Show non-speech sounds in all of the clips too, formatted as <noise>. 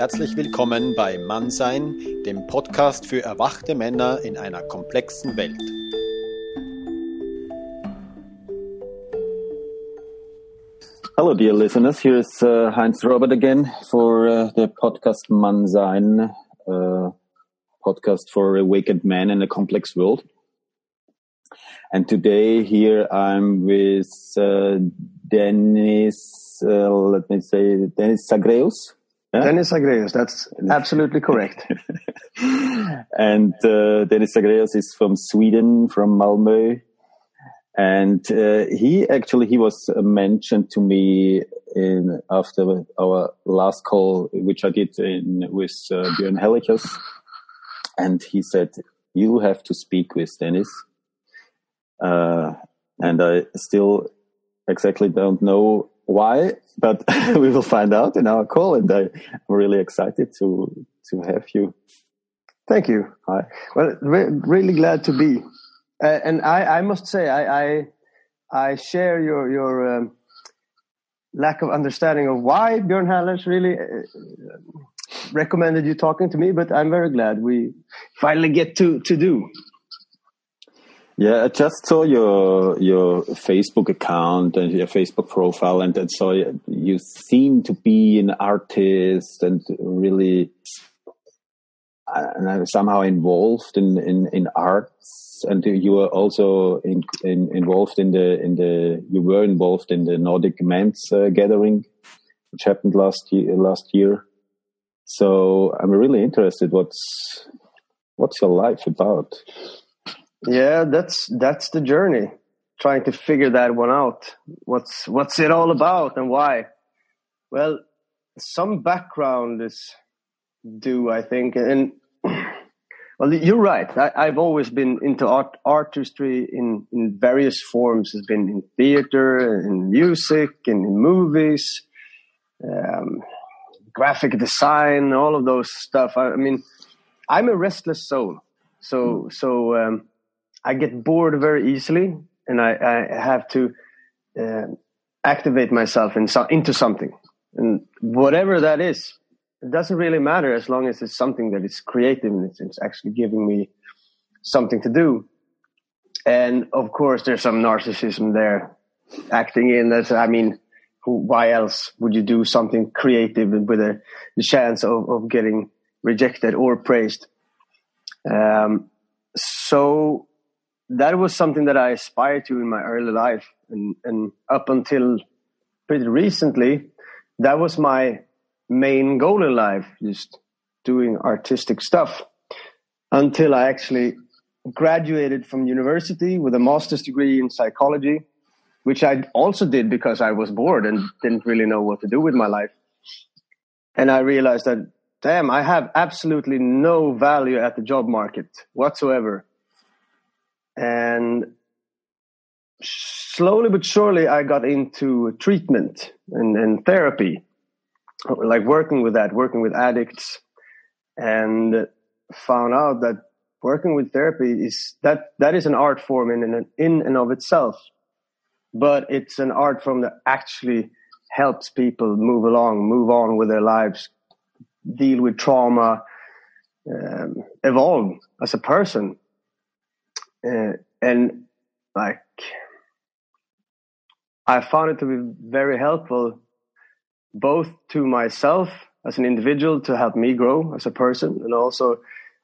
Herzlich willkommen bei Mannsein, dem Podcast für erwachte Männer in einer komplexen Welt. Hello, dear listeners. Here's uh, Heinz Robert again for uh, the podcast Mannsein, uh, podcast for awakened men in a complex world. And today here I'm with uh, Dennis, uh, let me say, Dennis Zagreus. Yeah? Dennis Zagreus, that's absolutely correct. <laughs> and uh, Dennis Zagreus is from Sweden, from Malmö. And uh, he actually he was mentioned to me in after our last call, which I did in, with uh, Björn Hellichus. And he said, "You have to speak with Dennis." Uh, and I still exactly don't know why, but <laughs> we will find out in our call. And I, am really excited to to have you. Thank you. Hi. Well, re really glad to be. Uh, and I, I must say, I, I, I share your your um, lack of understanding of why Björn Hallers really uh, recommended you talking to me. But I'm very glad we finally get to to do. Yeah, I just saw your your Facebook account and your Facebook profile, and, and so you seem to be an artist and really uh, somehow involved in, in, in arts, and you were also in, in, involved in the in the you were involved in the Nordic Men's uh, Gathering, which happened last year. Last year, so I'm really interested. What's what's your life about? Yeah, that's that's the journey. Trying to figure that one out. What's what's it all about and why? Well, some background is due, I think, and <clears throat> well, you're right. I, have always been into art, artistry in in various forms. Has been in theater, in music, and in movies, um, graphic design, all of those stuff. I, I mean, I'm a restless soul. So so um, I get bored very easily, and I, I have to uh, activate myself in so, into something, and whatever that is, it doesn't really matter as long as it's something that is creative and it's, actually giving me something to do. And of course, there's some narcissism there acting in. That I mean, who, why else would you do something creative with a chance of, of getting rejected or praised? Um, so that was something that I aspired to in my early life, and, and up until pretty recently, that was my main goal in life, just doing artistic stuff. Until I actually graduated from university with a master's degree in psychology, which I also did because I was bored and didn't really know what to do with my life. And I realized that, damn, I have absolutely no value at the job market whatsoever and slowly but surely i got into treatment and, and therapy like working with that working with addicts and found out that working with therapy is that that is an art form in in, in and of itself. But it's an art form that actually helps people move along move on with their lives deal with trauma um, evolve as a person uh, and like I found it to be very helpful, both to myself as an individual to help me grow as a person, and also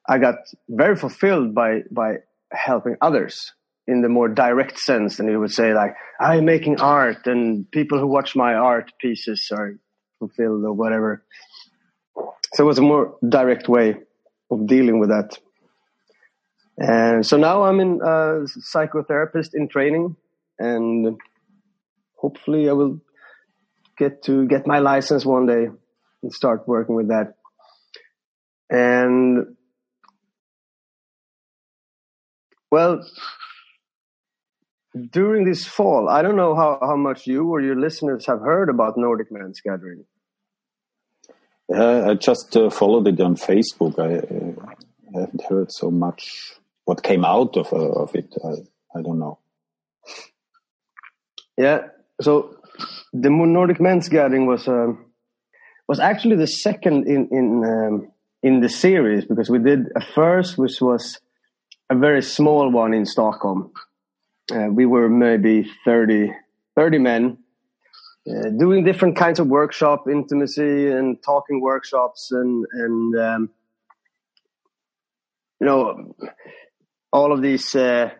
I got very fulfilled by by helping others in the more direct sense and you would say like I'm making art and people who watch my art pieces are fulfilled or whatever. So it was a more direct way of dealing with that. And so now I'm in uh, psychotherapist in training, and hopefully I will get to get my license one day and start working with that. And well, during this fall, I don't know how, how much you or your listeners have heard about Nordic Men's Gathering. Uh, I just uh, followed it on Facebook. I, uh, I haven't heard so much what came out of uh, of it, I, I don't know. Yeah, so the Nordic Men's Gathering was a was actually the second in in um, in the series because we did a first, which was a very small one in Stockholm. Uh, we were maybe 30, 30 men uh, doing different kinds of workshop, intimacy and talking workshops, and and um, you know all of these. Uh,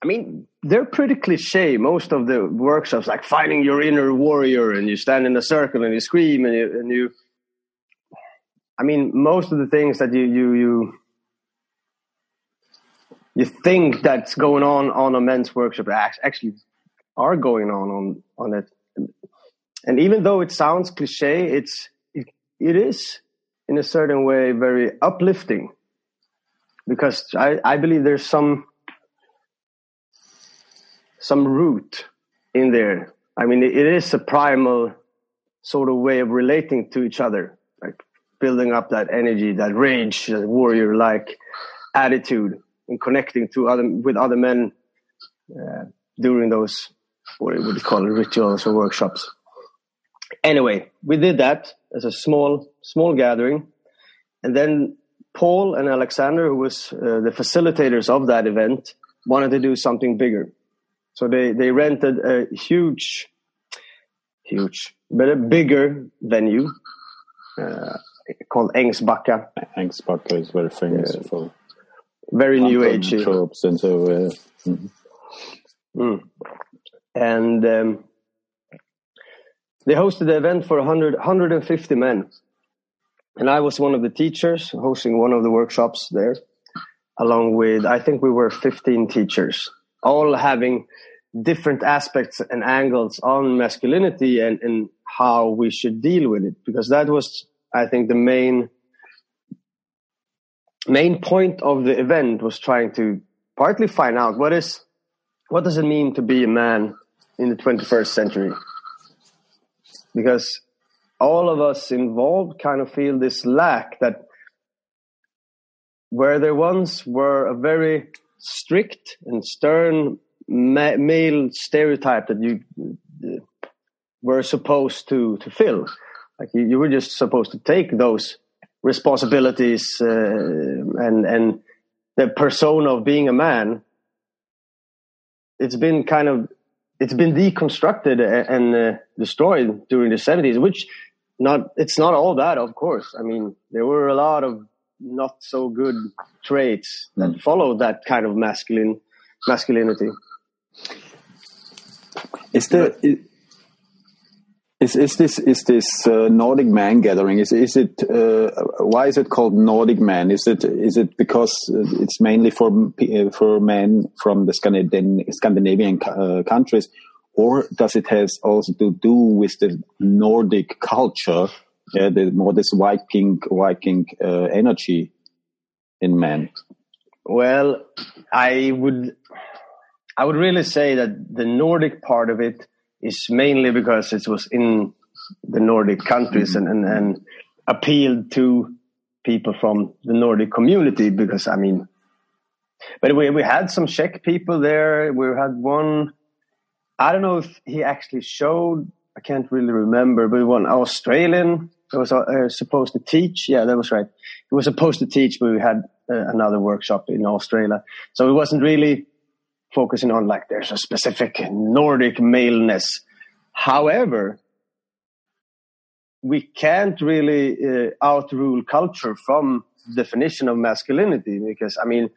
I mean, they're pretty cliche. Most of the workshops, like finding your inner warrior, and you stand in a circle and you scream, and you, and you I mean, most of the things that you you you you think that's going on on a men's workshop actually are going on on on it. And even though it sounds cliche, it's it, it is in a certain way very uplifting because I, I believe there's some some root in there. I mean, it is a primal sort of way of relating to each other, like building up that energy, that rage, that warrior-like attitude, and connecting to other with other men uh, during those what would you call it, rituals or workshops. Anyway, we did that as a small small gathering, and then Paul and Alexander, who was uh, the facilitators of that event, wanted to do something bigger. So they they rented a huge, huge, but a bigger venue uh, called Ängsbacka. Ängsbacka is very famous uh, for very new age tropes and so. Uh, mm. Mm. And um, they hosted the event for 100, 150 men. And I was one of the teachers hosting one of the workshops there, along with, I think we were 15 teachers, all having different aspects and angles on masculinity and, and how we should deal with it. Because that was, I think, the main main point of the event was trying to partly find out what is what does it mean to be a man in the 21st century because all of us involved kind of feel this lack that where there once were a very strict and stern ma- male stereotype that you uh, were supposed to to fill. Like you, you were just supposed to take those responsibilities uh, and and the persona of being a man. It's been kind of it's been deconstructed and uh, destroyed during the 70s which not it's not all that of course i mean there were a lot of not so good traits that mm. followed that kind of masculine masculinity is there is is this is this uh, Nordic man gathering? Is is it uh, why is it called Nordic man? Is it is it because it's mainly for uh, for men from the Scandinavian, Scandinavian uh, countries, or does it has also to do with the Nordic culture? Yeah, the more this Viking Viking uh, energy in men. Well, I would I would really say that the Nordic part of it is mainly because it was in the Nordic countries and, and, and appealed to people from the Nordic community because I mean, but we, we had some Czech people there. We had one, I don't know if he actually showed, I can't really remember, but one Australian that was uh, supposed to teach. Yeah, that was right. He was supposed to teach, but we had uh, another workshop in Australia. So it wasn't really focusing on like there's a specific Nordic maleness. However, we can't really uh, outrule culture from definition of masculinity because I mean,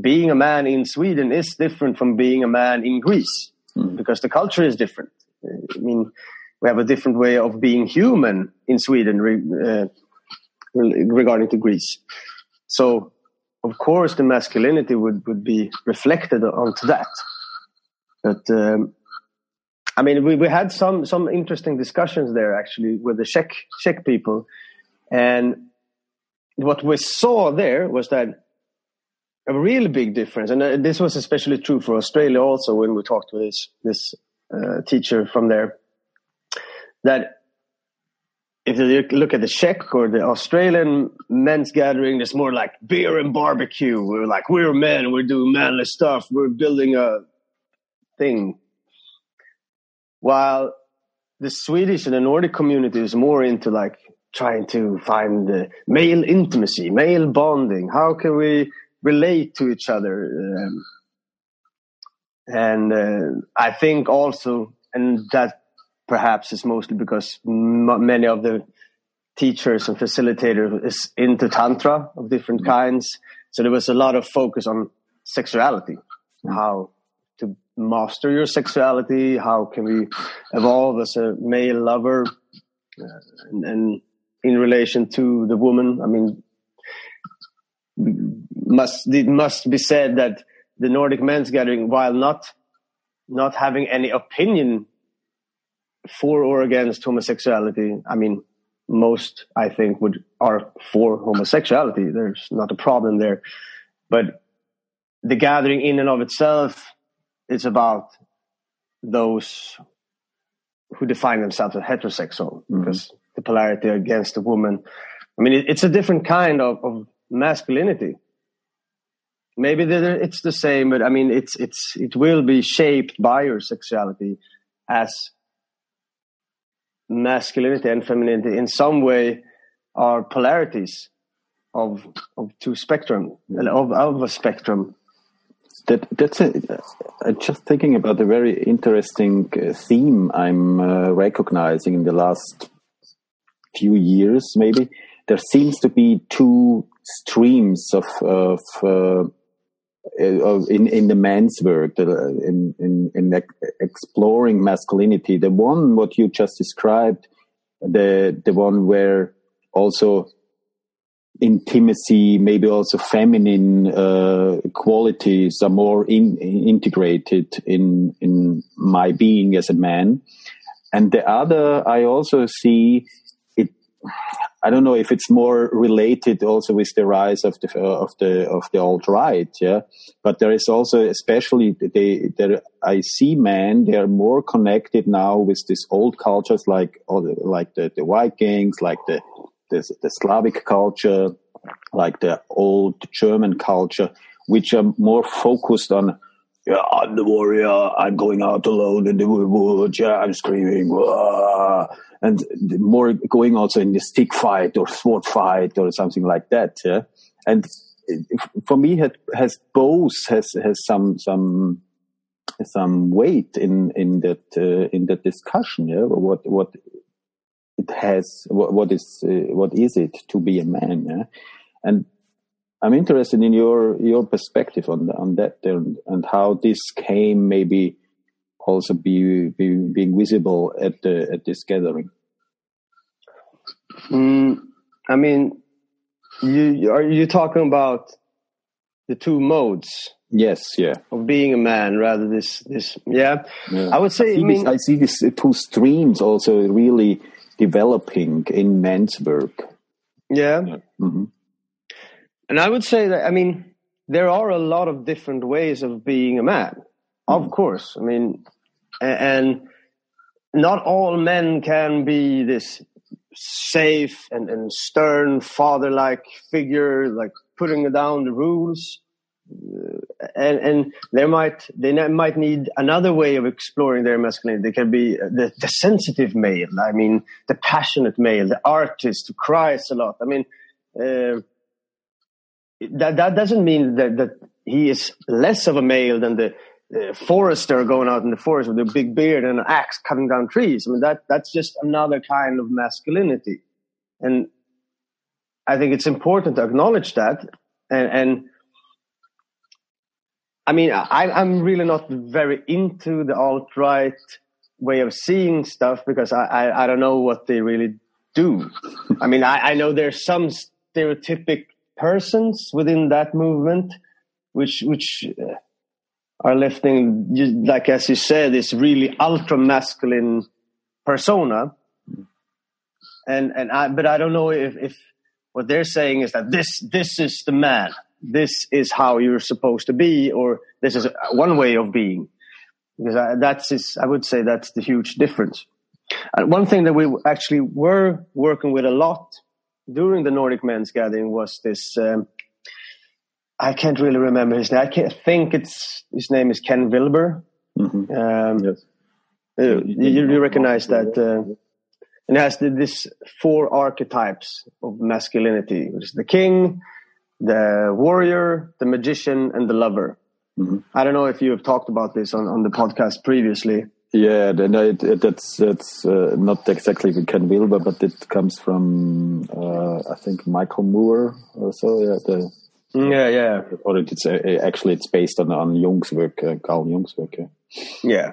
being a man in Sweden is different from being a man in Greece mm. because the culture is different. I mean, we have a different way of being human in Sweden uh, regarding to Greece. So of course the masculinity would, would be reflected onto that. But um, I mean, we, we had some some interesting discussions there actually with the Czech Czech people, and what we saw there was that a real big difference, and uh, this was especially true for Australia also when we talked with this this uh, teacher from there, that if you look at the Czech or the Australian men's gathering, it's more like beer and barbecue. We're like, we're men, we're doing manly stuff, we're building a thing. While the Swedish and the Nordic community is more into like trying to find the male intimacy, male bonding. How can we relate to each other? Um, and uh, I think also, and that perhaps is mostly because m- many of the teachers and facilitators is into tantra of different mm-hmm. kinds. So there was a lot of focus on sexuality, mm-hmm. how to master your sexuality, how can we evolve as a male lover, uh, and, and, in relation to the woman. I mean, must it must be said that the Nordic men's gathering, while not not having any opinion for or against homosexuality, I mean, most I think would are for homosexuality. There's not a problem there, but the gathering in and of itself is about those who define themselves as heterosexual mm-hmm. because the polarity against the woman. I mean, it, it's a different kind of, of masculinity. Maybe it's the same, but I mean, it's it's it will be shaped by your sexuality as masculinity and femininity in some way are polarities of of two spectrum of of a spectrum. That that's a, uh, just thinking about a very interesting uh, theme I'm uh, recognizing in the last few years. Maybe there seems to be two streams of of uh in in the men's work in in in exploring masculinity. The one what you just described, the the one where also intimacy, maybe also feminine uh, qualities are more in, integrated in in my being as a man. And the other, I also see. I don't know if it's more related also with the rise of the of the of the alt right, yeah. But there is also, especially they, I see men they are more connected now with these old cultures like like the, the Vikings, like the the, the Slavic culture, like the old German culture, which are more focused on, yeah, I'm the warrior, I'm going out alone in the woods, yeah, I'm screaming, and more going also in the stick fight or sword fight or something like that. Yeah? And for me, it has both has has some some some weight in in that uh, in that discussion. Yeah, what what it has what, what is uh, what is it to be a man yeah? and i'm interested in your your perspective on on that and, and how this came maybe also be, be being visible at the at this gathering mm, i mean you are you talking about the two modes yes yeah of being a man rather this this yeah, yeah. i would say I see, I, mean, this, I see these two streams also really developing in men's work. Yeah. Mm-hmm. And I would say that, I mean, there are a lot of different ways of being a man. Mm-hmm. Of course. I mean, and not all men can be this safe and, and stern father like figure, like putting down the rules and and they might they might need another way of exploring their masculinity. They can be the, the sensitive male. I mean, the passionate male, the artist who cries a lot. I mean, uh, that that doesn't mean that that he is less of a male than the uh, forester going out in the forest with a big beard and an axe cutting down trees. I mean, that that's just another kind of masculinity, and I think it's important to acknowledge that and and I mean, I, I'm really not very into the alt right way of seeing stuff because I, I, I, don't know what they really do. I mean, I, I know there's some stereotypic persons within that movement, which which uh, are lifting, like as you said, this really ultra masculine persona. And and I, but I don't know if if what they're saying is that this this is the man this is how you're supposed to be, or this is one way of being. Because I, that's is, I would say that's the huge difference. And one thing that we actually were working with a lot during the Nordic Men's Gathering was this. Um, I can't really remember his name. I can't think it's his name is Ken Wilber. Mm-hmm. Um, yes. Uh, you, you, recognize that, uh, and has this four archetypes of masculinity, which is the king, the warrior, the magician, and the lover. Mm-hmm. I don't know if you have talked about this on, on the podcast previously. Yeah, it, it, that's that's uh, not exactly Ken Wilber, but it comes from uh, I think Michael Moore or so. Yeah, the, mm, yeah, yeah. Or it's uh, actually it's based on on Jung's work, uh, Carl Jung's work. Yeah, yeah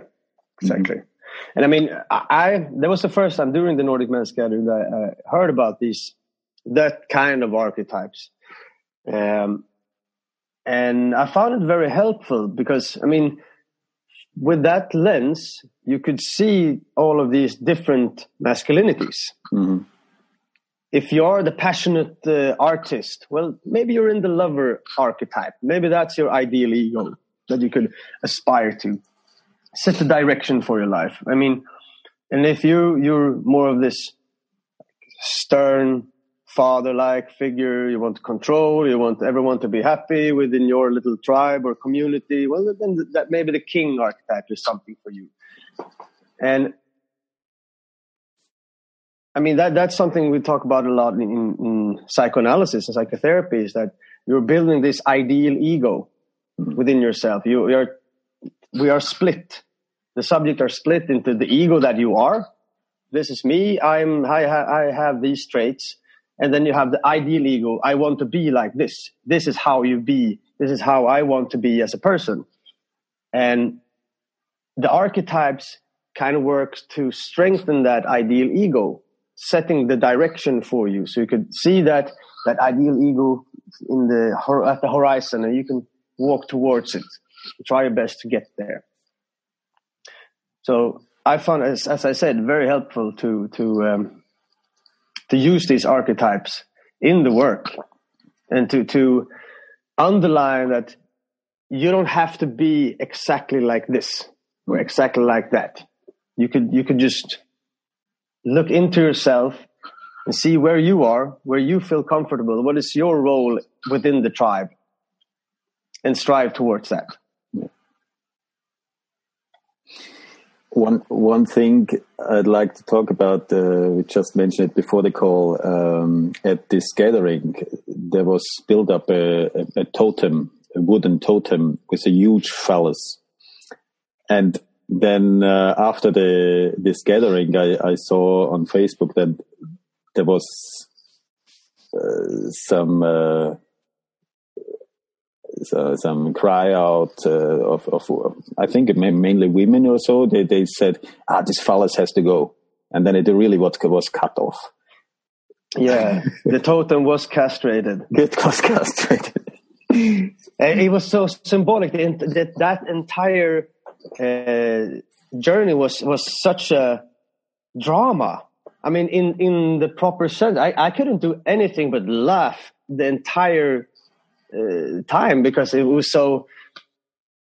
exactly. Mm-hmm. And I mean, I, I that was the first time during the Nordic Men's Gathering that I heard about these that kind of archetypes. Um, and I found it very helpful because, I mean, with that lens, you could see all of these different masculinities. Mm-hmm. If you're the passionate uh, artist, well, maybe you're in the lover archetype. Maybe that's your ideal ego that you could aspire to. Set the direction for your life. I mean, and if you you're more of this stern, father-like figure, you want to control, you want everyone to be happy within your little tribe or community, well, then that maybe the king archetype is something for you. And I mean, that, that's something we talk about a lot in, in psychoanalysis and psychotherapy is that you're building this ideal ego hmm. within yourself. You, you're, we are split. The subject are split into the ego that you are. This is me. I'm, I, I have these traits and then you have the ideal ego. I want to be like this. This is how you be. This is how I want to be as a person. And the archetypes kind of works to strengthen that ideal ego, setting the direction for you. So you could see that, that ideal ego in the, at the horizon and you can walk towards it. Try your best to get there. So I found, as, as I said, very helpful to, to, um, to use these archetypes in the work and to, to underline that you don't have to be exactly like this or exactly like that. You could, you could just look into yourself and see where you are, where you feel comfortable. What is your role within the tribe and strive towards that. One one thing I'd like to talk about, uh, we just mentioned it before the call. Um, at this gathering, there was built up a, a, a, totem, a wooden totem with a huge phallus, and then uh, after the this gathering, I, I, saw on Facebook that there was uh, some uh, uh, some cry out uh, of, of, I think it mainly women or so. They they said, "Ah, this phallus has to go," and then it really was was cut off. Yeah, the totem was castrated. <laughs> It was castrated. it was so symbolic that that entire uh, journey was was such a drama. I mean, in in the proper sense, I, I couldn't do anything but laugh the entire uh, time because it was so.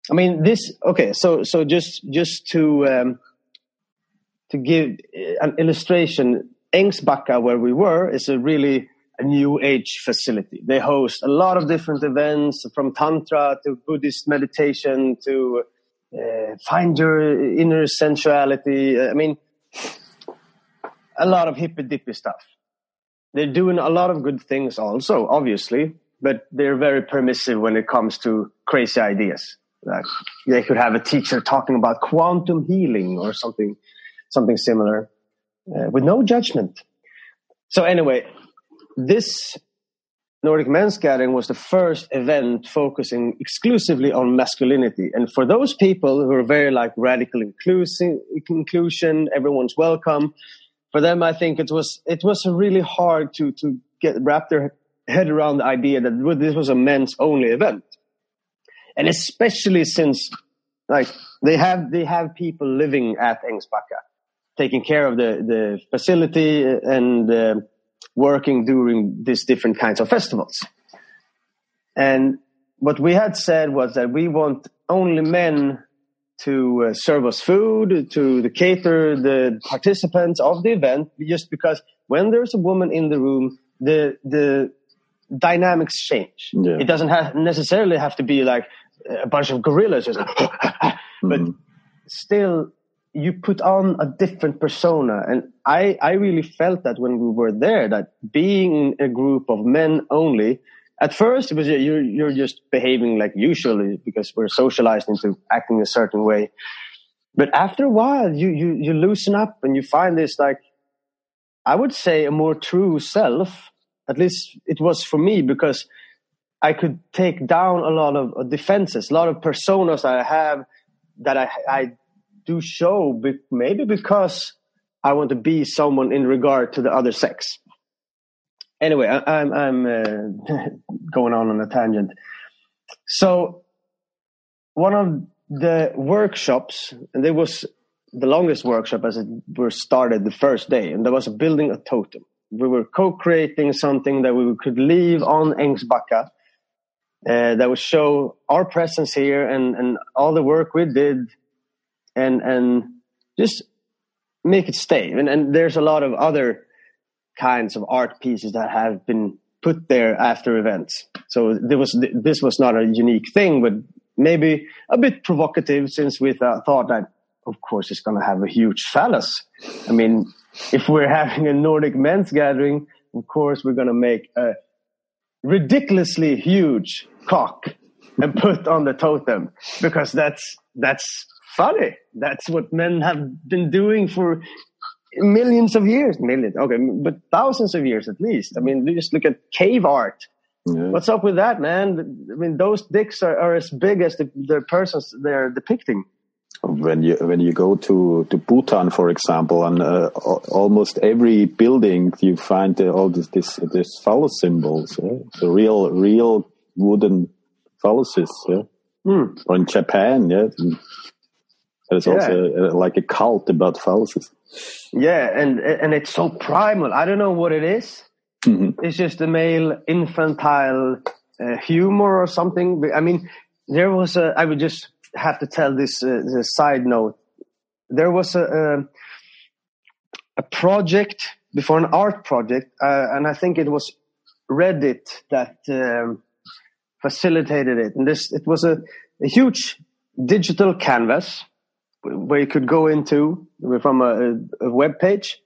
I mean, this okay. So so just just to um, to give an illustration, Ängsbacka, where we were, is a really a new age facility. They host a lot of different events from tantra to Buddhist meditation to uh, find your inner sensuality. I mean, a lot of hippy dippy stuff. They're doing a lot of good things also, obviously, but they're very permissive when it comes to crazy ideas. Like they could have a teacher talking about quantum healing or something, something similar, uh, with no judgment. So anyway, this Nordic Men's Gathering was the first event focusing exclusively on masculinity. And for those people who are very like radical inclusion, inclusion, everyone's welcome. For them, I think it was it was really hard to to get wrap their head around the idea that this was a men's only event. And especially since like they have they have people living at Ängsbacka, taking care of the the facility and uh, working during these different kinds of festivals. And what we had said was that we want only men to uh, serve us food, to the cater the participants of the event, just because when there's a woman in the room, the the dynamics change. Yeah. It doesn't have necessarily have to be like a bunch of gorillas, just <laughs> but mm-hmm. still you put on a different persona. And I, I really felt that when we were there, that being a group of men only, at first it was you're, you're just behaving like usually because we're socialized into acting a certain way. But after a while, you, you, you loosen up and you find this like, I would say a more true self. At least it was for me because I could take down a lot of defenses, a lot of personas I have that I, I do show, maybe because I want to be someone in regard to the other sex. Anyway, I, am I'm, I'm uh, <laughs> going on on a tangent. So one of the workshops, and there was the longest workshop as it was started the first day, and there was a building a totem. We were co-creating something that we could leave on Ängsbacka uh, that would show our presence here and, and all the work we did and and just make it stay. And, and there's a lot of other kinds of art pieces that have been put there after events. So there was this was not a unique thing, but maybe a bit provocative since we th- thought that, of course, it's going to have a huge phallus. I mean, if we're having a Nordic men's gathering, of course, we're going to make a ridiculously huge cock and put on the totem because that's that's funny. That's what men have been doing for millions of years. Millions, okay, but thousands of years at least. I mean, just look at cave art. Yeah. What's up with that, man? I mean, those dicks are, are as big as the, the persons they're depicting. When you when you go to, to Bhutan, for example, on uh, almost every building you find uh, all this this this phallus symbols, yeah? the real real wooden phalluses, yeah. Mm. Or in Japan, yeah, there's yeah. also uh, like a cult about phalluses. Yeah, and and it's so primal. I don't know what it is. Mm-hmm. It's just a male infantile uh, humor or something. I mean, there was a. I would just have to tell this, uh, this side note. There was a a, a project before an art project, uh, and I think it was Reddit that um, facilitated it. And this it was a, a huge digital canvas where you could go into from a, a web page,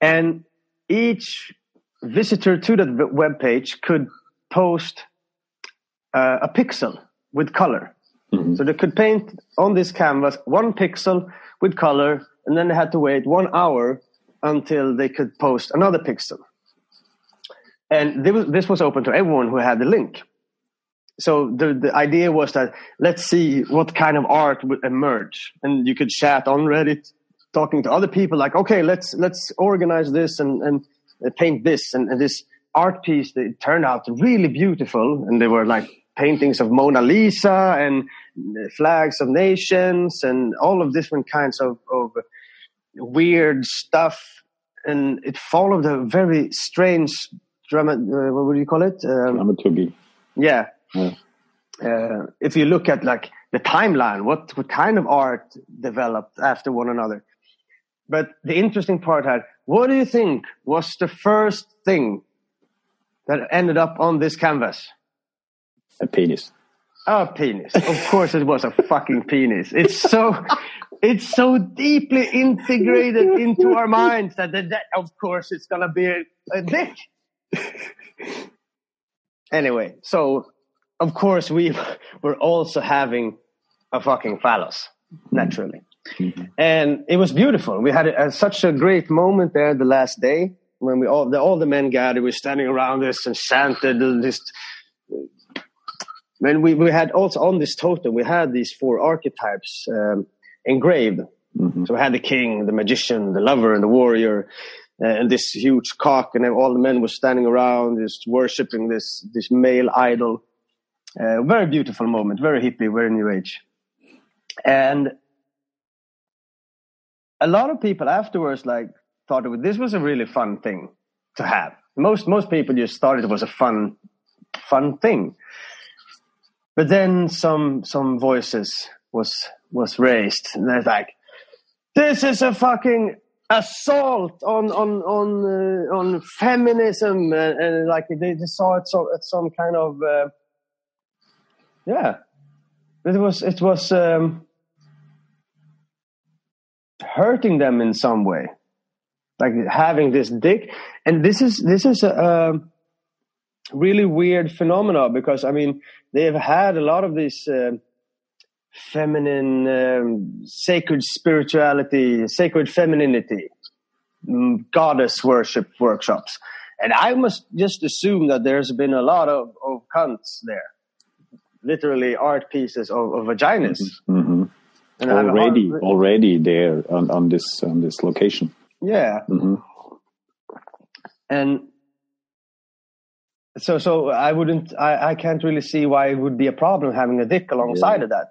and each visitor to that web page could post uh, a pixel with color. Mm-hmm. So they could paint on this canvas one pixel with color, and then they had to wait one hour until they could post another pixel. And this was open to everyone who had the link so the, the idea was that let's see what kind of art would emerge and you could chat on reddit talking to other people like okay let's let's organize this and and paint this and, and this art piece that turned out really beautiful and they were like paintings of mona lisa and flags of nations and all of different kinds of, of weird stuff. And it followed a very strange drama uh, what would you call it? Um, dramaturgy. Yeah. Uh, if you look at like the timeline, what, what kind of art developed after one another? But the interesting part had, what do you think was the first thing that ended up on this canvas? A penis. A penis. Of course it was a fucking penis. It's so, it's so deeply integrated into our minds that, that, that of course it's gonna be a, a dick. anyway, so of course, we <laughs> were also having a fucking phallus, naturally. Mm-hmm. And it was beautiful. We had a, such a great moment there the last day when we all the, all the men gathered. We were standing around us and chanted this. When we, we had also on this totem, we had these four archetypes um, engraved. Mm-hmm. So we had the king, the magician, the lover, and the warrior, uh, and this huge cock, and all the men were standing around, just worshiping this this male idol. Uh, very beautiful moment, very hippie, very new age. And a lot of people afterwards like thought it, this was a really fun thing to have. Most most people just thought it was a fun fun thing. But then some some voices was was raised and they're like, this is a fucking assault on on on uh, on feminism and, and, like they, they saw it so, at some kind of uh, yeah, it was it was um, hurting them in some way, like having this dick. And this is this is a, a really weird phenomena because I mean they have had a lot of these. Uh, feminine um, sacred spirituality sacred femininity mm, goddess worship workshops. And i must just assume that there's been a lot of, of cunts there. Literally art pieces of, of vaginas. Hmm already already there on, on this on this location. Yeah. Hmm and so so i wouldn't I, I can't really see why it would be a problem having a dick alongside Yeah. of that.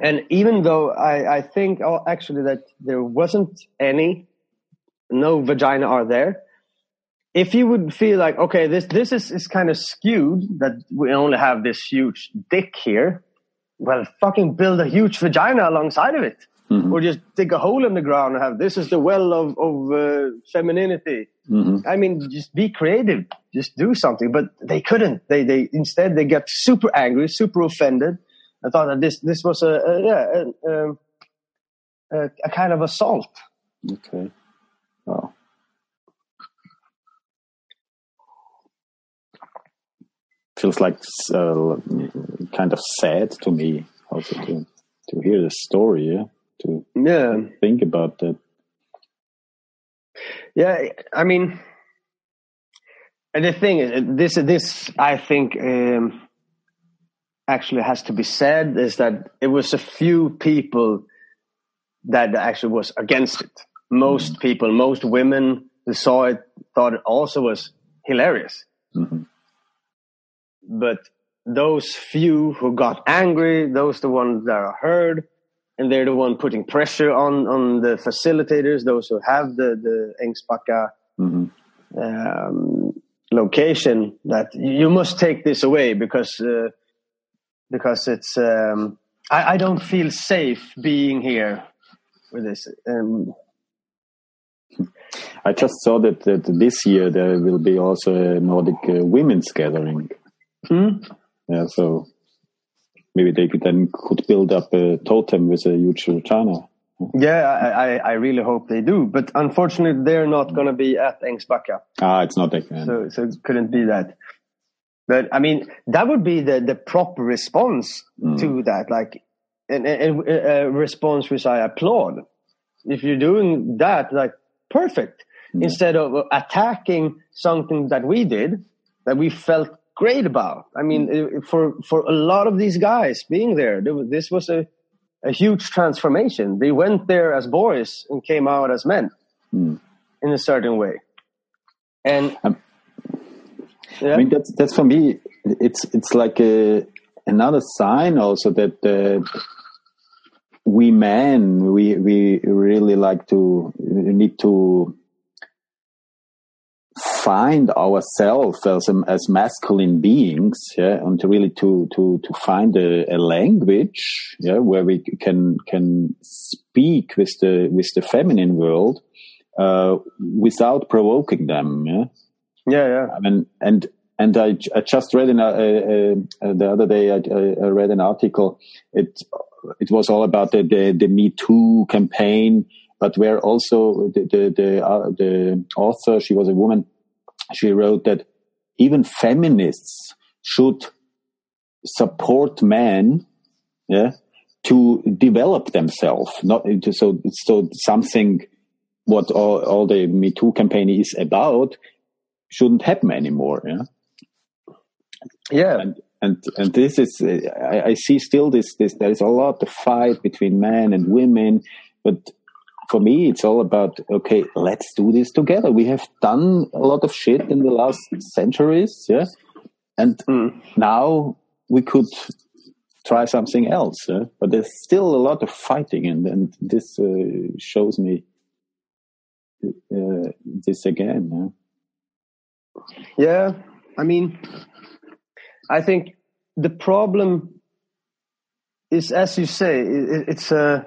And even though i i think oh, actually that there wasn't any no vagina are there if you would feel like okay this this is, is kind of skewed that we only have this huge dick here well fucking build a huge vagina alongside of it Mhm. or just dig a hole in the ground and have this is the well of of uh, femininity hmm I mean, just be creative. Just do something. But they couldn't. They they instead they got super angry, super offended. I thought that this this was a, a yeah a, um, a, a kind of assault. okay wow feels like uh, kind of sad to me also to to hear the story yeah to Yeah, think about that yeah. I mean, and the thing is, this this I think um, actually has to be said is that it was a few people that actually was against it. Most people, most women who saw it thought it also was hilarious. hmm but those few who got angry, those the ones that are heard, and they're the one putting pressure on on the facilitators, those who have the the Ängsbacka hmm um, location, that you must take this away because uh, because it's um, I, I don't feel safe being here with this. Um, I just saw that, that this year there will be also a Nordic uh, women's gathering. hmm? Yeah, so maybe they could then could build up a totem with a huge vagina. Yeah, I, I, I really hope they do, but unfortunately, they're not going to be at Ängsbacka. Ah, it's not that so so it couldn't be that but i mean that would be the the proper response Mm. to that like and a, a response which i applaud if you're doing that like perfect Yeah. instead of attacking something that we did that we felt great about i mean Mm. for for a lot of these guys being there there this was a a huge transformation they went there as boys and came out as men Mm. in a certain way and Um, yeah. I mean, that's that's for me. It's it's like a another sign also that uh, we men we we really like to need to find ourselves as as masculine beings, yeah, and to really to to to find a, a language, yeah, where we can can speak with the with the feminine world uh, without provoking them, yeah. yeah yeah I mean, and and I, I just read in a, a, a, the other day I, I read an article. It it was all about the the, the Me Too campaign, but where also the the the, uh, the author she was a woman. She wrote that even feminists should support men, yeah, to develop themselves. Not to, so so something what all, all the Me Too campaign is about shouldn't happen anymore. Yeah, yeah and and and this is I, I see still this this there is a lot of fight between men and women, but for me it's all about okay, let's do this together. We have done a lot of shit in the last centuries, yeah, and Mm. now we could try something else. Yeah? But there's still a lot of fighting, and and this uh, shows me uh, this again. Yeah? Yeah, I mean, I think the problem is, as you say, it, it's a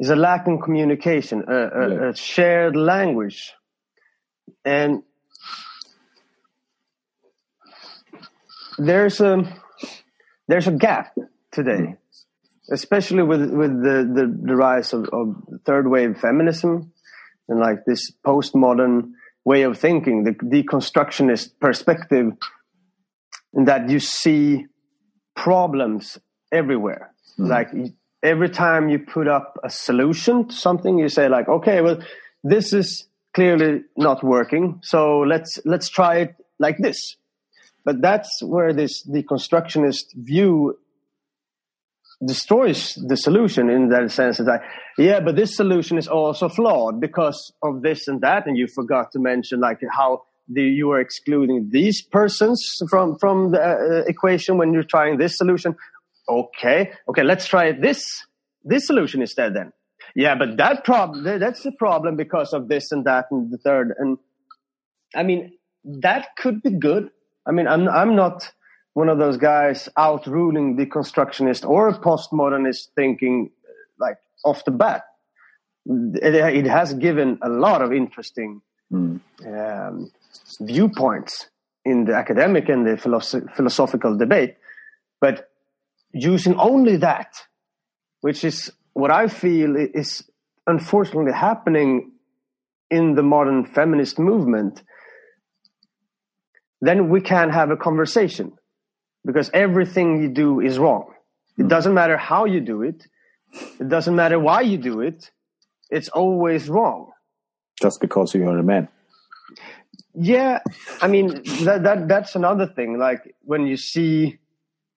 is a lack in communication, a, a, Yeah. a shared language, and there's a there's a gap today especially with with the the, the rise of, of third wave feminism and like this postmodern way of thinking, the deconstructionist perspective, in that you see problems everywhere. Mm. Like every time you put up a solution to something, you say like, okay, well, this is clearly not working, so let's let's try it like this. But that's where this deconstructionist view destroys the solution in that sense that yeah but this solution is also flawed because of this and that and you forgot to mention like how the, you are excluding these persons from from the uh, equation when you're trying this solution okay okay let's try this this solution instead then yeah but that problem that's the problem because of this and that and the third and i mean that could be good i mean i'm i'm not one of those guys outruling the constructionist or postmodernist thinking like off the bat. It, it has given a lot of interesting mm. um, viewpoints in the academic and the philosoph- philosophical debate, but using only that, which is what I feel is unfortunately happening in the modern feminist movement, then we can have a conversation because everything you do is wrong. It hmm. doesn't matter how you do it. It doesn't matter why you do it. It's always wrong. Just because you're a man. Yeah, I mean that that that's another thing. Like when you see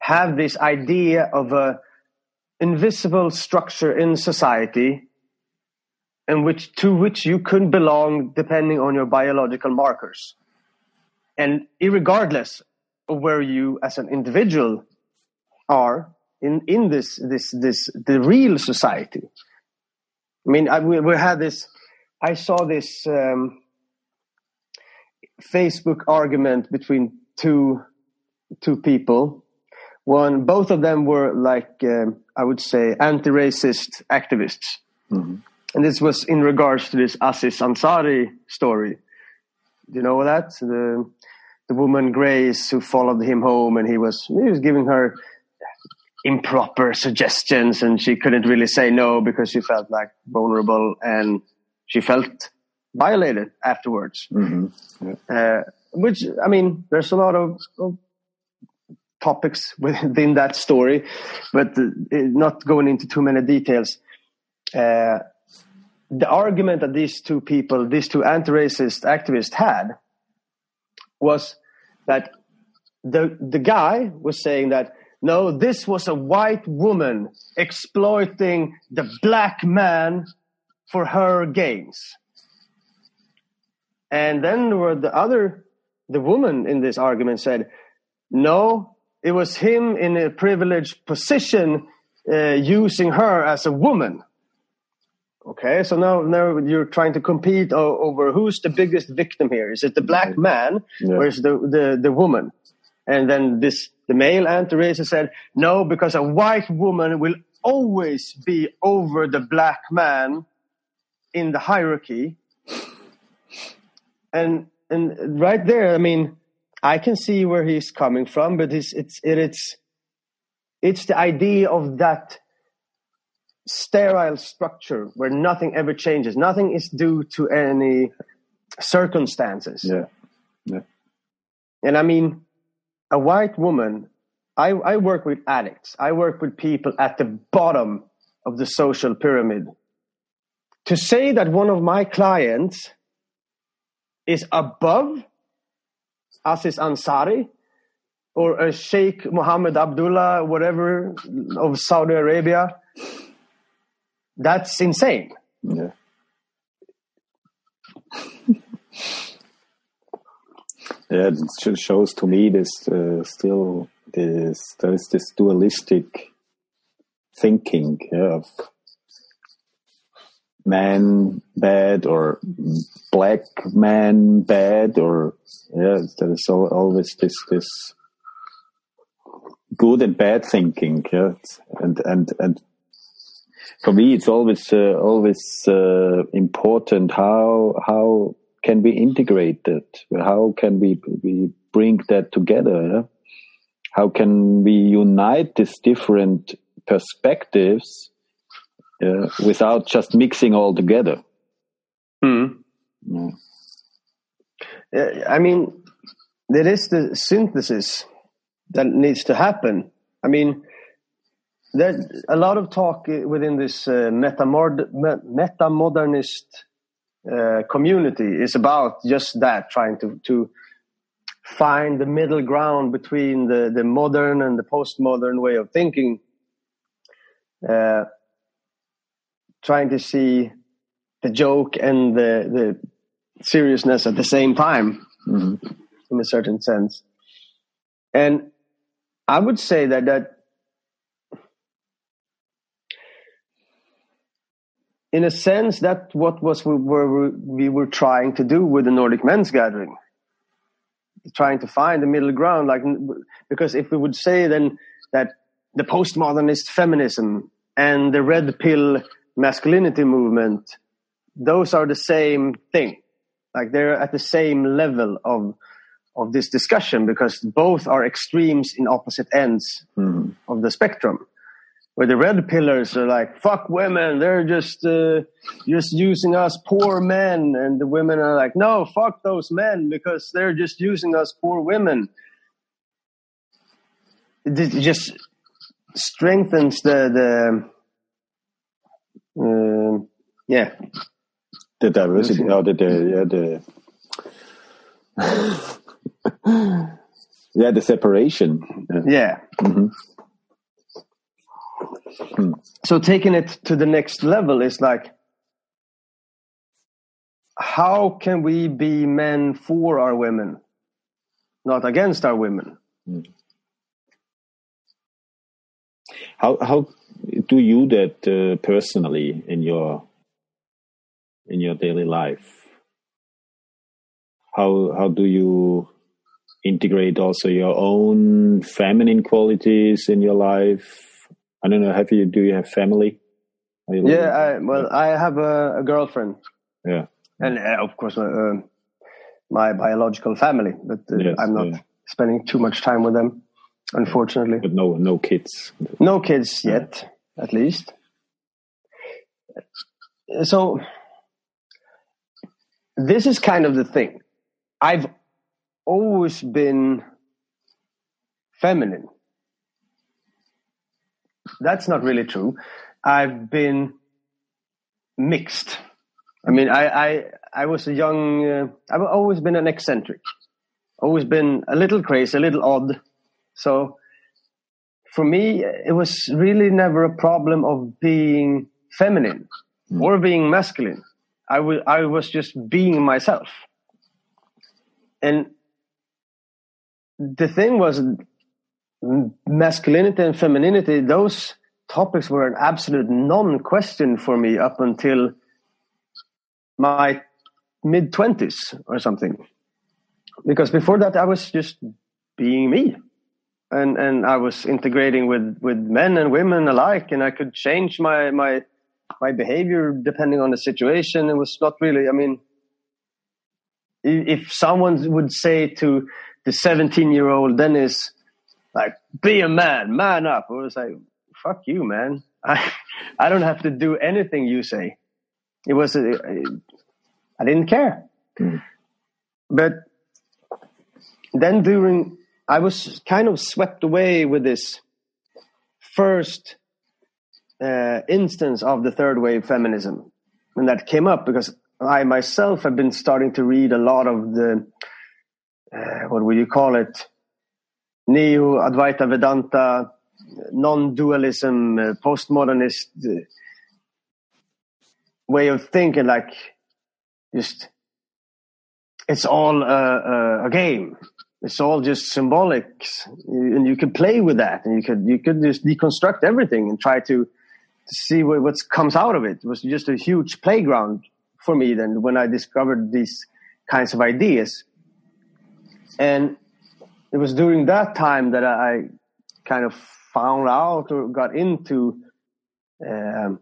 have this idea of a invisible structure in society, in which to which you could belong depending on your biological markers, and regardless of where you as an individual are in in this this this the real society. I mean, I, we, we had this. I saw this um, Facebook argument between two two people. One, both of them were like um, I would say anti-racist activists, mm-hmm. and this was in regards to this Aziz Ansari story. Do you know that? The the woman Grace who followed him home, and he was he was giving her improper suggestions, and she couldn't really say no because she felt like vulnerable and she felt violated afterwards. Mm-hmm. Yeah. Uh, which I mean, there's a lot of, of topics within that story, but uh, not going into too many details. Uh, the argument that these two people, these two anti-racist activists had was that the the guy was saying that no, this was a white woman exploiting the black man for her gains. And then there were the other, the woman in this argument said, no, it was him in a privileged position uh, using her as a woman. Okay, so now now you're trying to compete over who's the biggest victim here. Is it the black man yeah. or is the, the the woman? And then this the male anti-racist said no because a white woman will always be over the black man in the hierarchy. And and right there, I mean, I can see where he's coming from, but it's it's it, it's it's the idea of that sterile structure where nothing ever changes. Nothing is due to any circumstances. Yeah. Yeah. And I mean, a white woman, I, I work with addicts. I work with people at the bottom of the social pyramid. To say that one of my clients is above Aziz Ansari or a Sheikh Mohammed Abdullah, whatever, of Saudi Arabia, that's insane. Yeah. <laughs> yeah, it shows to me this uh, still this there is this dualistic thinking yeah, of man bad or black man bad or yeah there is always this this good and bad thinking yeah and and and for me, it's always uh, always uh, important how how can we integrate that? How can we we bring that together? Yeah? How can we unite these different perspectives uh, without just mixing all together. Mm. Yeah. I mean, there is the synthesis that needs to happen. I mean, there's a lot of talk within this uh, meta modernist uh, community is about just that, trying to to find the middle ground between the the modern and the postmodern way of thinking. Uh, trying to see the joke and the the seriousness at the same time, mm-hmm. in a certain sense, and I would say that that in a sense, that what was we were we were trying to do with the Nordic Men's Gathering, trying to find the middle ground. Like because if we would say then that the postmodernist feminism and the red pill masculinity movement, those are the same thing. Like they're at the same level of of this discussion because both are extremes in opposite ends mm. of the spectrum where the red pillars are like fuck women they're just uh, just using us poor men and the women are like no fuck those men because they're just using us poor women it just strengthens the the uh, yeah the diversity or the, the yeah the yeah the separation yeah, yeah. Mm-hmm. Hmm. So taking it to the next level is like, how can we be men for our women, not against our women? Hmm. How how do you that uh, personally in your in your daily life? How how do you integrate also your own feminine qualities in your life I don't know. Have you? Do you have family? You yeah, I, well, I have a, a girlfriend. Yeah, and uh, of course, uh, my biological family, but uh, yes, I'm not yeah. spending too much time with them, unfortunately. But no, no kids. No kids yet, at least. So this is kind of the thing. I've always been feminine that's not really true. I've been mixed. I mean, I I, I was a young. Uh, I've always been an eccentric, always been a little crazy, a little odd. So for me, it was really never a problem of being feminine mm. or being masculine. I was I was just being myself, and the thing was masculinity and femininity, those topics were an absolute non-question for me up until my mid twenties or something. Because before that, I was just being me, and and I was integrating with with men and women alike, and I could change my my my behavior depending on the situation. It was not really. I mean, if someone would say to the seventeen year old Dennis like be a man, man up. I was like, fuck you, man. <laughs> I I don't have to do anything you say. It was a, I didn't care. Mm. But then during I was kind of swept away with this first uh, instance of the third wave feminism, and that came up because I myself have been starting to read a lot of the uh, what would you call it neo Advaita Vedanta, non dualism, uh, postmodernist uh, way of thinking, like just it's all a, a, game. It's all just symbolic, and you could play with that, and you could you could just deconstruct everything and try to, to see what what comes out of it. It was just a huge playground for me then when I discovered these kinds of ideas, and it was during that time that I kind of found out or got into um,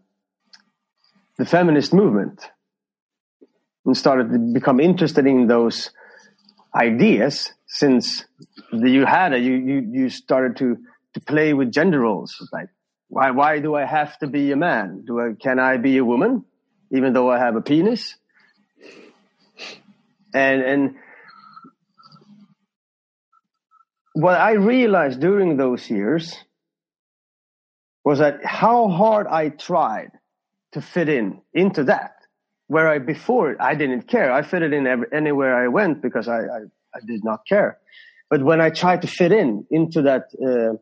the feminist movement and started to become interested in those ideas since you had it you, you, you started to, to play with gender roles like Why, why do I have to be a man? Do I, can I be a woman, even though I have a penis? And, and what I realized during those years was that how hard I tried to fit in into that, where I before I didn't care. I fitted in every, anywhere I went because I, I, I, did not care. But when I tried to fit in into that uh,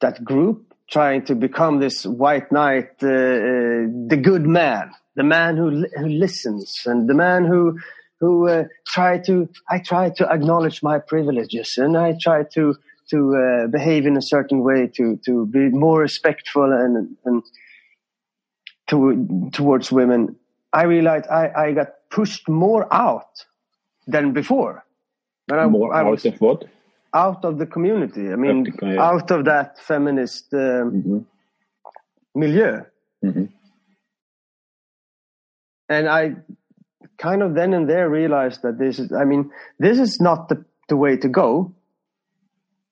that group, trying to become this white knight, uh, uh, the good man, the man who who listens, and the man who who uh, try to I try to acknowledge my privileges, and I try to to uh, behave in a certain way to to be more respectful and and to, towards women. I realized I, I got pushed more out than before. But I, more I was, out of what? Out of the community. I mean, the, out of that feminist um, mm-hmm. milieu. Mm-hmm. And I kind of then and there realized that this is, I mean, this is not the, the way to go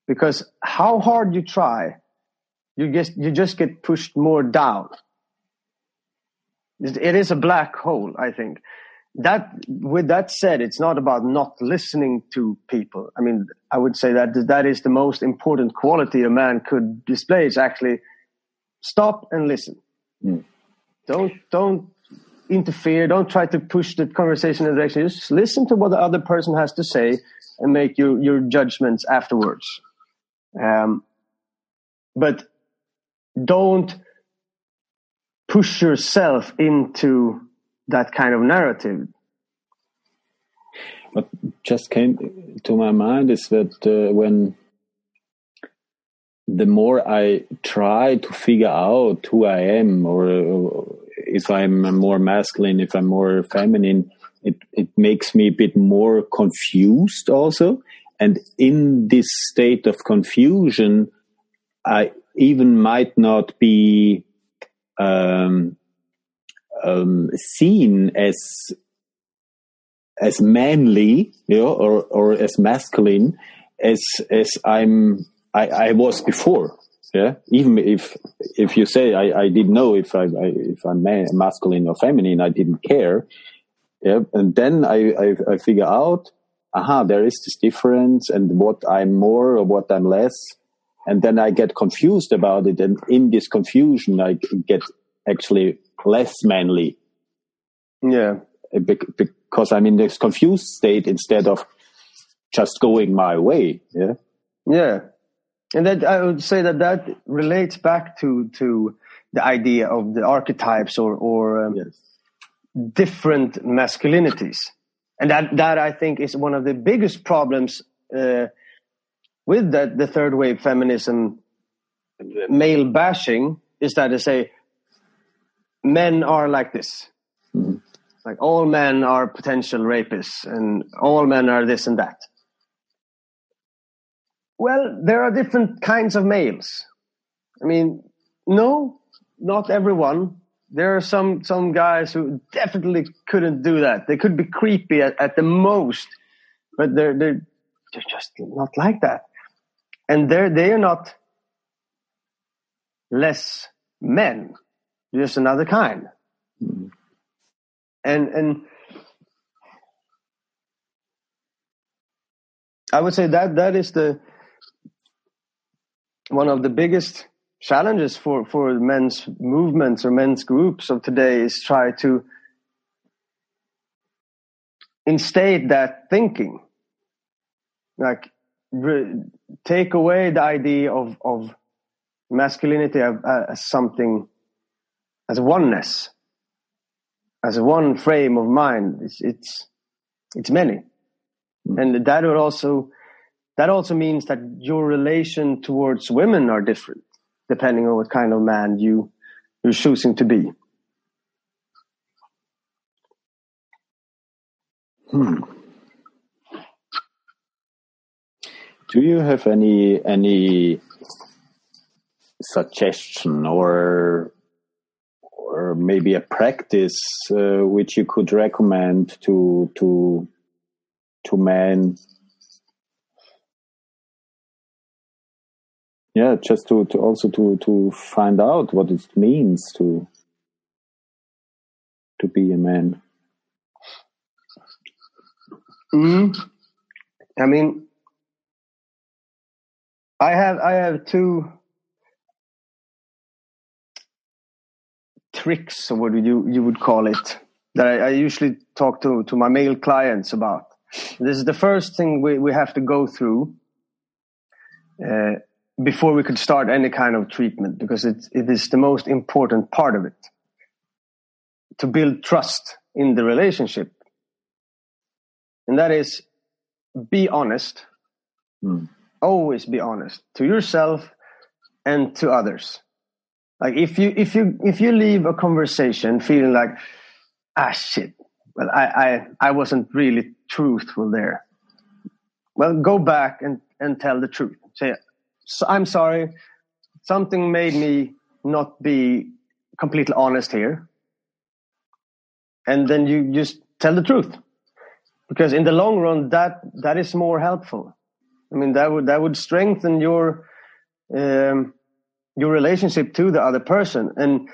because how hard you try, you just, you just get pushed more down. It is a black hole, I think. That, with that said, it's not about not listening to people. I mean, I would say that that is the most important quality a man could display is actually stop and listen. Mm. Don't, don't interfere. Don't try to push the conversation in direction. Just listen to what the other person has to say and make your, your judgments afterwards. Um, but don't push yourself into that kind of narrative. What just came to my mind is that uh, when the more I try to figure out who I am, or, or if I'm more masculine, if I'm more feminine, it, it makes me a bit more confused also. And in this state of confusion, I even might not be um, um, seen as as manly, you know, or or as masculine as as I'm I, I was before. Yeah, even if if you say I, I didn't know if I, I if I'm masculine or feminine, I didn't care. Yeah, and then I, I I figure out, aha, there is this difference, and what I'm more or what I'm less, and then I get confused about it, and in this confusion, I get actually less manly. Yeah, because I'm in this confused state instead of just going my way. Yeah, yeah, and that I would say that that relates back to to the idea of the archetypes or or um, yes. different masculinities, and that that I think is one of the biggest problems uh, with that the third wave feminism male bashing is that they say men are like this. Mm. Like all men are potential rapists and all men are this and that. Well, there are different kinds of males. I mean, no, not everyone. There are some some guys who definitely couldn't do that. They could be creepy at, at the most, but they're they're they're just not like that, and they're they are not less men, just another kind. Mm. And and I would say that that is the one of the biggest challenges for, for men's movements or men's groups of today is try to instate that thinking like re- take away the idea of, of masculinity as, as something as oneness as one frame of mind it's it's, it's many mm. and that would also that also means that your relation towards women are different depending on what kind of man you you're choosing to be. Hmm. Do you have any any suggestion or or maybe a practice uh, which you could recommend to to to men yeah, just to, to also to to find out what it means to to be a man. Mm. I mean, I have I have two tricks, or what you you would call it, that I, I usually talk to to my male clients about. This is the first thing we, we have to go through uh, before we could start any kind of treatment because it, it is the most important part of it to build trust in the relationship. And that is be honest. Mm. Always be honest to yourself and to others. Like if you if you if you leave a conversation feeling like ah shit, well I I, I wasn't really truthful there. Well, go back and, and tell the truth. Say, so I'm sorry, something made me not be completely honest here. And then you just tell the truth. Because in the long run, that, that is more helpful. I mean, that would, that would strengthen your, um, your relationship to the other person and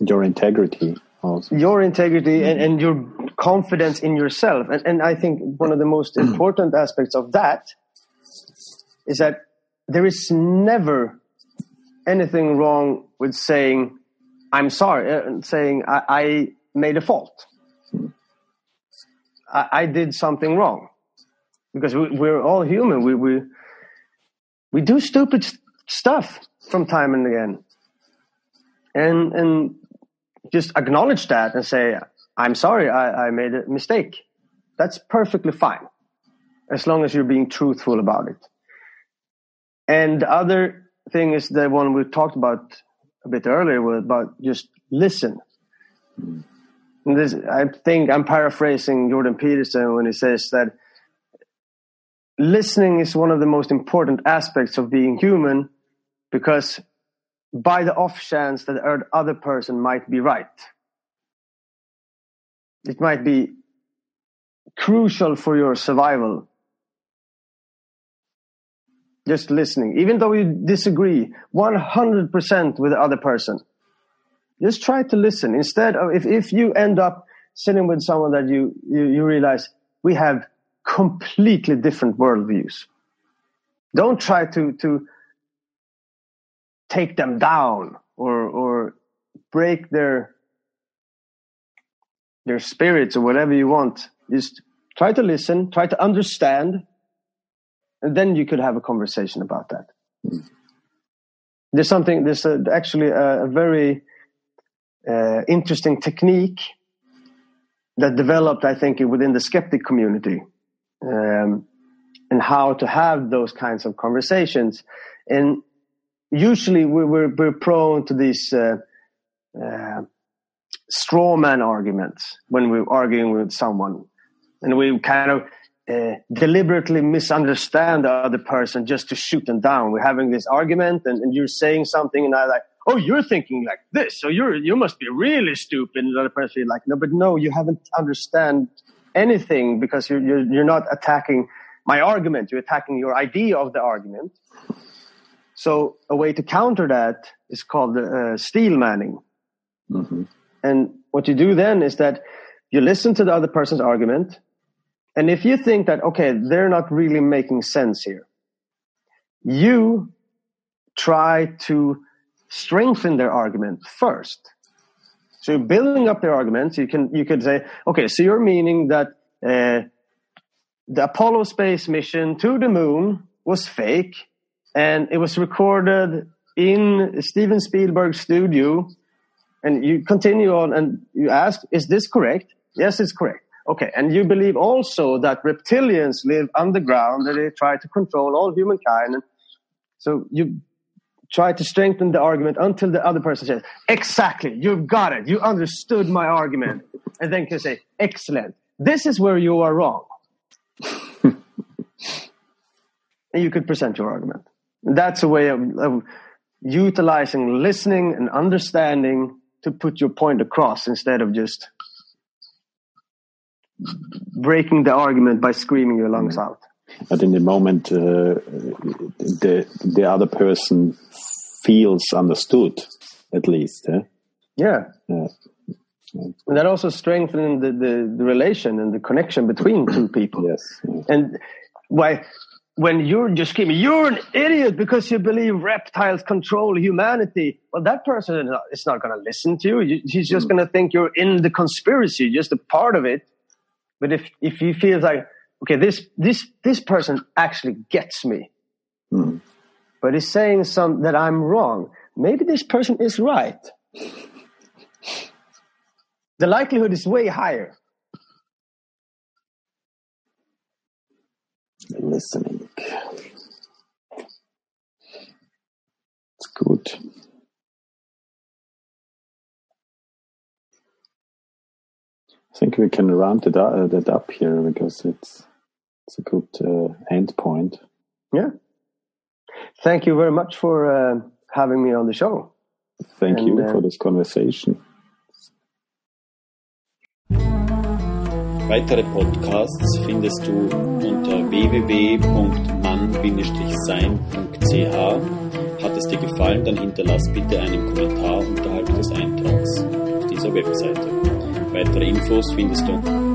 your integrity also. Your integrity mm-hmm. and, and your confidence in yourself. And, and I think one of the most important aspects of that is that there is never anything wrong with saying, I'm sorry, uh, saying, I, I, made a fault. I, I, did something wrong. Because we, are all human. We, we, we do stupid stuff from time and again. And, and just acknowledge that and say, I'm sorry, I, I made a mistake. That's perfectly fine. As long as you're being truthful about it. And the other thing is the one we talked about a bit earlier was about just listen. This, I think I'm paraphrasing Jordan Peterson when he says that listening is one of the most important aspects of being human because by the off chance that the other person might be right. It might be crucial for your survival. Just listening, even though you disagree 100% with the other person, just try to listen. Instead of, if, if you end up sitting with someone that you, you, you realize we have completely different worldviews, don't try to, to take them down or or break their their spirits or whatever you want. Just try to listen, try to understand, and then you could have a conversation about that. There's something. There's a, actually a, a very uh, interesting technique that developed, I think, within the skeptic community, um, and how to have those kinds of conversations. And usually we're, we're, prone to these uh, uh, straw man arguments when we're arguing with someone. And we kind of uh, deliberately misunderstand the other person just to shoot them down. We're having this argument and, and you're saying something and I like, oh, you're thinking like this. So you're, you must be really stupid. And the other person is like, no, but no, you haven't understand anything because you're, you're, you're not attacking my argument. You're attacking your idea of the argument. So a way to counter that is called uh, steel manning. Mm-hmm. And what you do then is that you listen to the other person's argument. And if you think that, okay, they're not really making sense here, you try to strengthen their argument first. So you're building up their arguments. You can, you could say, okay, so you're meaning that, uh, the Apollo space mission to the moon was fake and it was recorded in Steven Spielberg's studio. And you continue on and you ask, is this correct? Yes, it's correct. Okay. And you believe also that reptilians live underground and they try to control all humankind. And so you try to strengthen the argument until the other person says, exactly, you've got it. You understood my argument. and then you say, excellent. This is where you are wrong. <laughs> and you could present your argument. That's a way of, of utilizing listening and understanding to put your point across instead of just breaking the argument by screaming your lungs out. but in the moment, uh, the the other person feels understood, at least. Eh? Yeah. Yeah. And that also strengthens the, the, the relation and the connection between two people. Yes. And why, when you're just screaming, you're an idiot because you believe reptiles control humanity. Well, that person is not, going to listen to you. He's just going to think you're in the conspiracy, just a part of it. But if, if he feels like, okay, this, this, this person actually gets me, Mm. but he's saying some that I'm wrong. Maybe this person is right. The likelihood is way higher. Listening. It's good. I think we can round it up, uh, that up here because it's it's a good uh, end point. Yeah. Thank you very much for uh, having me on the show. Thank And, you uh, for this conversation. Weitere Podcasts findest du unter www.mann-sein.ch. Hat es dir gefallen, dann hinterlass bitte einen Kommentar unterhalb des Eintrags auf dieser Webseite. Weitere Infos findest du